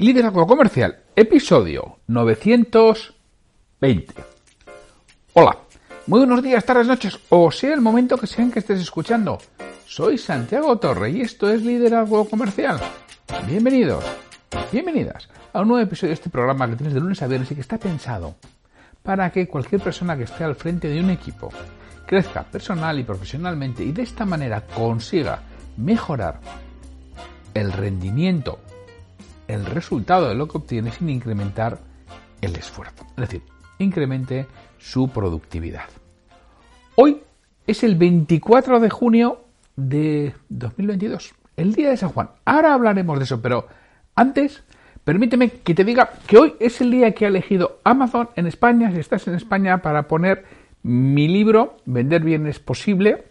Liderazgo Comercial, episodio 920. Hola, muy buenos días, tardes, noches, o sea el momento que sean que estés escuchando. Soy Santiago Torre y esto es Liderazgo Comercial. Bienvenidos, bienvenidas a un nuevo episodio de este programa que tienes de lunes a viernes y que está pensado para que cualquier persona que esté al frente de un equipo crezca personal y profesionalmente y de esta manera consiga mejorar el rendimiento el resultado de lo que obtiene sin incrementar el esfuerzo. Es decir, incremente su productividad. Hoy es el 24 de junio de 2022, el día de San Juan. Ahora hablaremos de eso, pero antes, permíteme que te diga que hoy es el día que ha elegido Amazon en España, si estás en España, para poner mi libro, Vender Bienes Posible,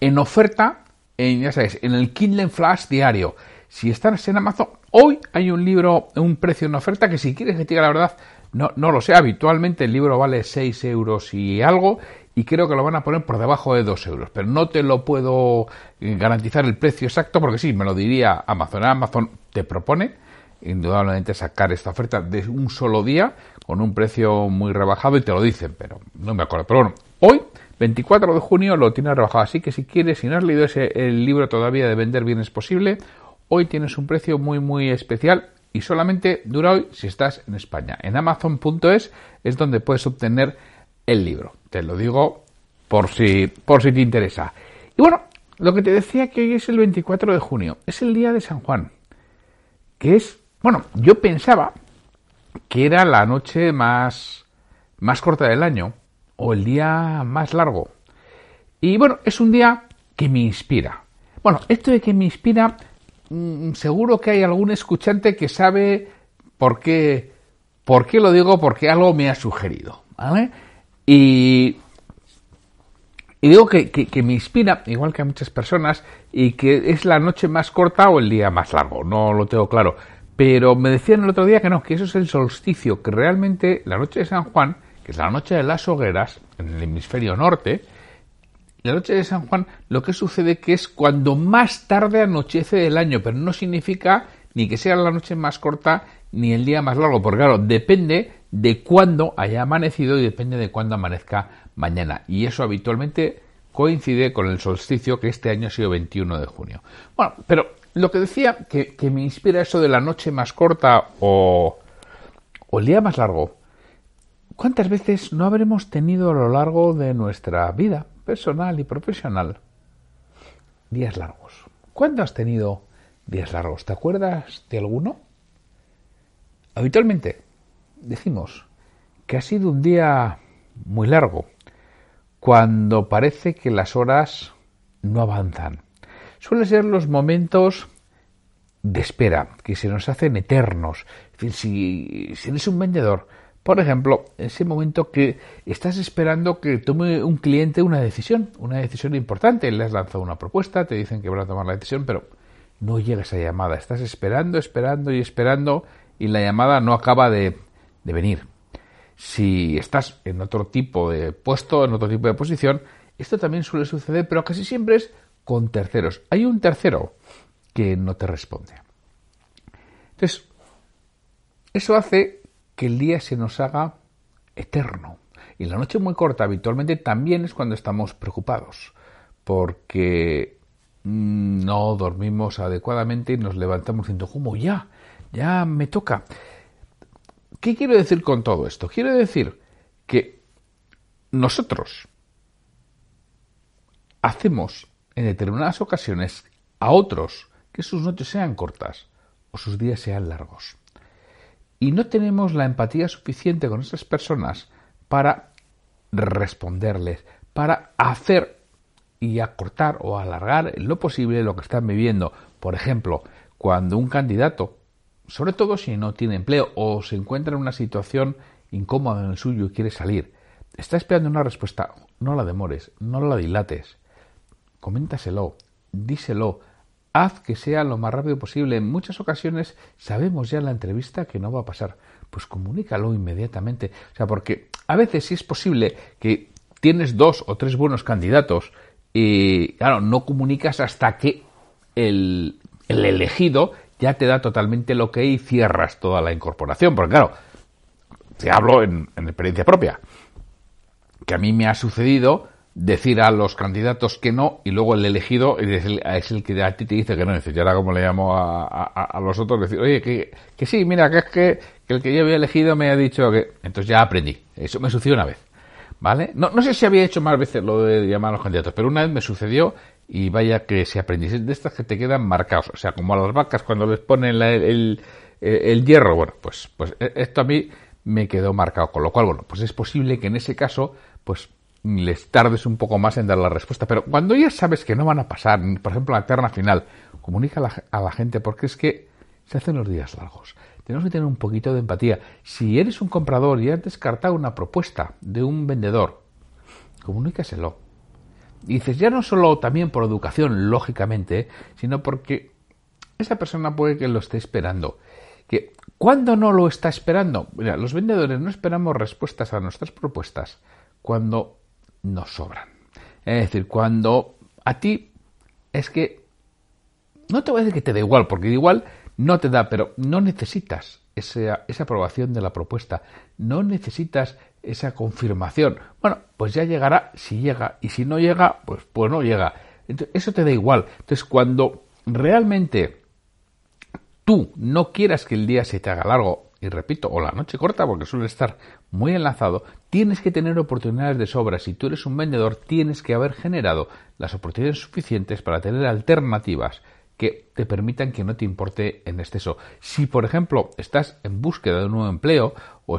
en oferta, en, ya sabes, en el Kindle Flash diario. Si estás en Amazon, hoy hay un libro, un precio en oferta que si quieres que te diga la verdad, no, no lo sé. Habitualmente el libro vale 6 euros y algo y creo que lo van a poner por debajo de 2 euros. Pero no te lo puedo eh, garantizar el precio exacto porque sí, me lo diría Amazon. Amazon te propone indudablemente sacar esta oferta de un solo día con un precio muy rebajado y te lo dicen, pero no me acuerdo. Pero bueno, hoy 24 de junio lo tiene rebajado, así que si quieres, si no has leído ese, el libro todavía de vender bienes posible, hoy tienes un precio muy muy especial y solamente dura hoy si estás en España. En amazon.es es donde puedes obtener el libro. Te lo digo por si, por si te interesa. Y bueno, lo que te decía que hoy es el 24 de junio, es el día de San Juan, que es, bueno, yo pensaba que era la noche más, más corta del año o el día más largo. Y bueno, es un día que me inspira. Bueno, esto de que me inspira seguro que hay algún escuchante que sabe por qué, por qué lo digo, porque algo me ha sugerido. ¿vale? Y, y digo que, que, me inspira, igual que a muchas personas, y que es la noche más corta o el día más largo, no lo tengo claro. Pero me decían el otro día que no, que eso es el solsticio, que realmente la noche de San Juan, que es la noche de las hogueras, en el hemisferio norte, la noche de San Juan lo que sucede que es cuando más tarde anochece del año, pero no significa ni que sea la noche más corta ni el día más largo, porque claro, depende de cuándo haya amanecido y depende de cuándo amanezca mañana. Y eso habitualmente coincide con el solsticio que este año ha sido 21 de junio. Bueno, pero lo que decía que, me inspira eso de la noche más corta o, o el día más largo, ¿cuántas veces no habremos tenido a lo largo de nuestra vida personal y profesional, días largos. ¿Cuándo has tenido días largos? ¿Te acuerdas de alguno? Habitualmente decimos que ha sido un día muy largo, cuando parece que las horas no avanzan. Suelen ser los momentos de espera, que se nos hacen eternos. si, si eres un vendedor, por ejemplo, ese momento que estás esperando que tome un cliente una decisión, una decisión importante, le has lanzado una propuesta, te dicen que van a tomar la decisión, pero no llega esa llamada, estás esperando, esperando y esperando y la llamada no acaba de, de venir. Si estás en otro tipo de puesto, en otro tipo de posición, esto también suele suceder, pero casi siempre es con terceros. Hay un tercero que no te responde. Entonces, eso hace que el día se nos haga eterno. Y la noche muy corta habitualmente también es cuando estamos preocupados, porque mm, no dormimos adecuadamente y nos levantamos diciendo, ¿cómo ya? Ya me toca. ¿Qué quiero decir con todo esto? Quiero decir que nosotros hacemos en determinadas ocasiones a otros que sus noches sean cortas o sus días sean largos y no tenemos la empatía suficiente con esas personas para responderles, para hacer y acortar o alargar lo posible lo que están viviendo. Por ejemplo, cuando un candidato sobre todo si no tiene empleo o se encuentra en una situación incómoda en el suyo y quiere salir. Está esperando una respuesta. No la demores, no la dilates. Coméntaselo, díselo, haz que sea lo más rápido posible. En muchas ocasiones sabemos ya en la entrevista que no va a pasar. Pues comunícalo inmediatamente. O sea, porque a veces sí es posible que tienes dos o tres buenos candidatos y, claro, no comunicas hasta que el, el elegido ya te da totalmente lo que y cierras toda la incorporación. Porque, claro, te hablo en, en experiencia propia. Que a mí me ha sucedido decir a los candidatos que no y luego el elegido es el, que a ti te dice que no. Y ahora como le llamo a, los otros, decir, oye, que, que, sí, mira, que es que, el que yo había elegido me ha dicho que... Entonces ya aprendí. Eso me sucedió una vez. ¿Vale? No, no sé si había hecho más veces lo de llamar a los candidatos, pero una vez me sucedió y vaya que si aprendí. de estas que te quedan marcados. O sea, como a las vacas cuando les ponen el, el, hierro. Bueno, pues, pues e, esto a mí me quedó marcado. Con lo cual, bueno, pues es posible que en ese caso, pues les tardes un poco más en dar la respuesta. Pero cuando ya sabes que no van a pasar, por ejemplo, la terna final, comunica a la, gente porque es que se hacen los días largos. Tenemos que tener un poquito de empatía. Si eres un comprador y has descartado una propuesta de un vendedor, comunícaselo. Y dices, ya no solo también por educación, lógicamente, sino porque esa persona puede que lo esté esperando. Que cuando no lo está esperando, mira, los vendedores no esperamos respuestas a nuestras propuestas cuando nos sobran. Es decir, cuando a ti es que no te voy a decir que te da igual, porque igual no te da, pero no necesitas esa, esa aprobación de la propuesta, no necesitas esa confirmación. Bueno, pues ya llegará si llega, y si no llega, pues, pues no llega. Entonces, eso te da igual. Entonces, cuando realmente tú no quieras que el día se te haga largo, y repito, o la noche corta, porque suele estar muy enlazado, tienes que tener oportunidades de sobra. Si tú eres un vendedor, tienes que haber generado las oportunidades suficientes para tener alternativas que te permitan que no te importe en exceso. Si, por ejemplo, estás en búsqueda de un nuevo empleo o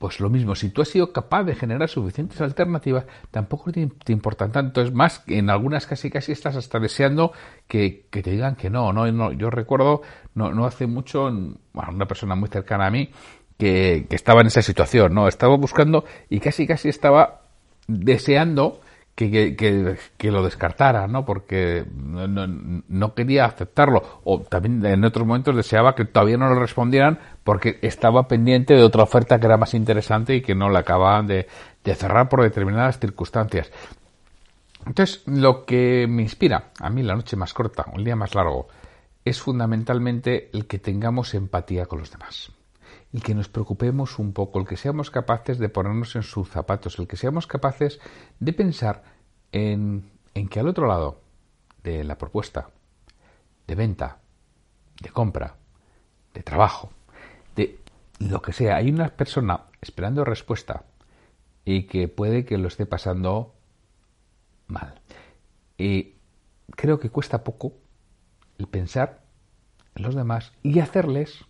pues lo mismo, si tú has sido capaz de generar suficientes alternativas, tampoco te, importan tanto. Es más, en algunas casi casi estás hasta deseando que, te digan que no, no, no. Yo recuerdo, no, no hace mucho, una persona muy cercana a mí, que, que, estaba en esa situación, ¿no? Estaba buscando y casi casi estaba deseando que, que, lo descartara, ¿no? Porque no, quería aceptarlo. O también en otros momentos deseaba que todavía no le respondieran porque estaba pendiente de otra oferta que era más interesante y que no la acababan de, de cerrar por determinadas circunstancias. Entonces, lo que me inspira a mí la noche más corta, un día más largo, es fundamentalmente el que tengamos empatía con los demás el que nos preocupemos un poco, el que seamos capaces de ponernos en sus zapatos, el que seamos capaces de pensar en, en que al otro lado de la propuesta de venta, de compra, de trabajo, de lo que sea, hay una persona esperando respuesta y que puede que lo esté pasando mal. Y creo que cuesta poco el pensar en los demás y hacerles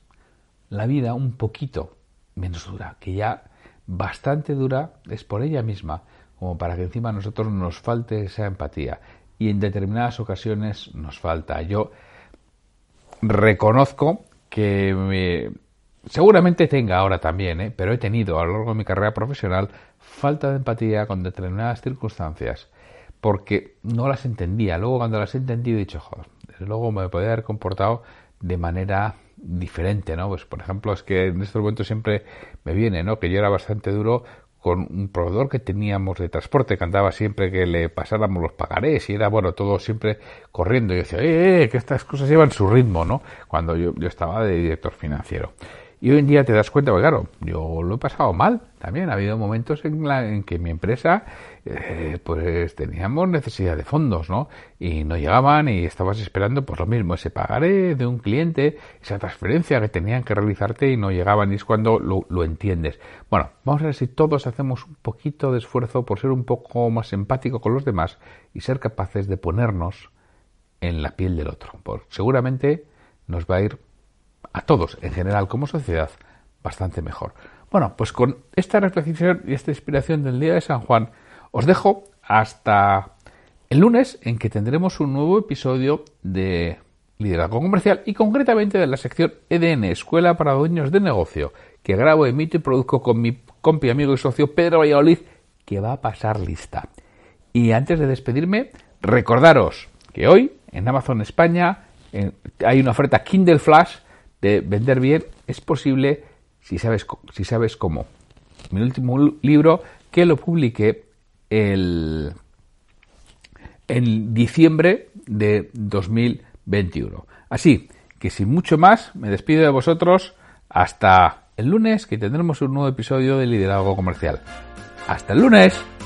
la vida un poquito menos dura, que ya bastante dura es por ella misma, como para que encima a nosotros nos falte esa empatía. Y en determinadas ocasiones nos falta. Yo reconozco que seguramente tenga ahora también, ¿eh? pero he tenido a lo largo de mi carrera profesional falta de empatía con determinadas circunstancias porque no las entendía. Luego cuando las he entendido he dicho, joder, desde luego me podía haber comportado de manera diferente, ¿no? Pues por ejemplo, es que en estos momentos siempre me viene, ¿no? Que yo era bastante duro con un proveedor que teníamos de transporte que andaba siempre que le pasáramos los pagarés y era, bueno, todo siempre corriendo. Y yo decía, eh, eh, que estas cosas llevan su ritmo, ¿no? Cuando yo, yo estaba de director financiero. Y hoy en día te das cuenta, pues claro, yo lo he pasado mal también. Ha habido momentos en, la, en que mi empresa, eh, pues teníamos necesidad de fondos, ¿no? Y no llegaban y estabas esperando, pues lo mismo, ese pagaré de un cliente, esa transferencia que tenían que realizarte y no llegaban y es cuando lo, lo entiendes. Bueno, vamos a ver si todos hacemos un poquito de esfuerzo por ser un poco más empático con los demás y ser capaces de ponernos en la piel del otro. Pues seguramente nos va a ir a todos en general como sociedad bastante mejor. Bueno, pues con esta reflexión y esta inspiración del día de San Juan, os dejo hasta el lunes en que tendremos un nuevo episodio de liderazgo comercial y concretamente de la sección EDN, Escuela para Dueños de Negocio, que grabo, emito y produzco con mi compi, amigo y socio Pedro Valladolid, que va a pasar lista. Y antes de despedirme, recordaros que hoy en Amazon España hay una oferta Kindle Flash de vender bien. Es posible si sabes, si sabes cómo. Mi último libro que lo publiqué el, en diciembre de 2021. Así que sin mucho más, me despido de vosotros hasta el lunes que tendremos un nuevo episodio de Liderazgo Comercial. Hasta el lunes.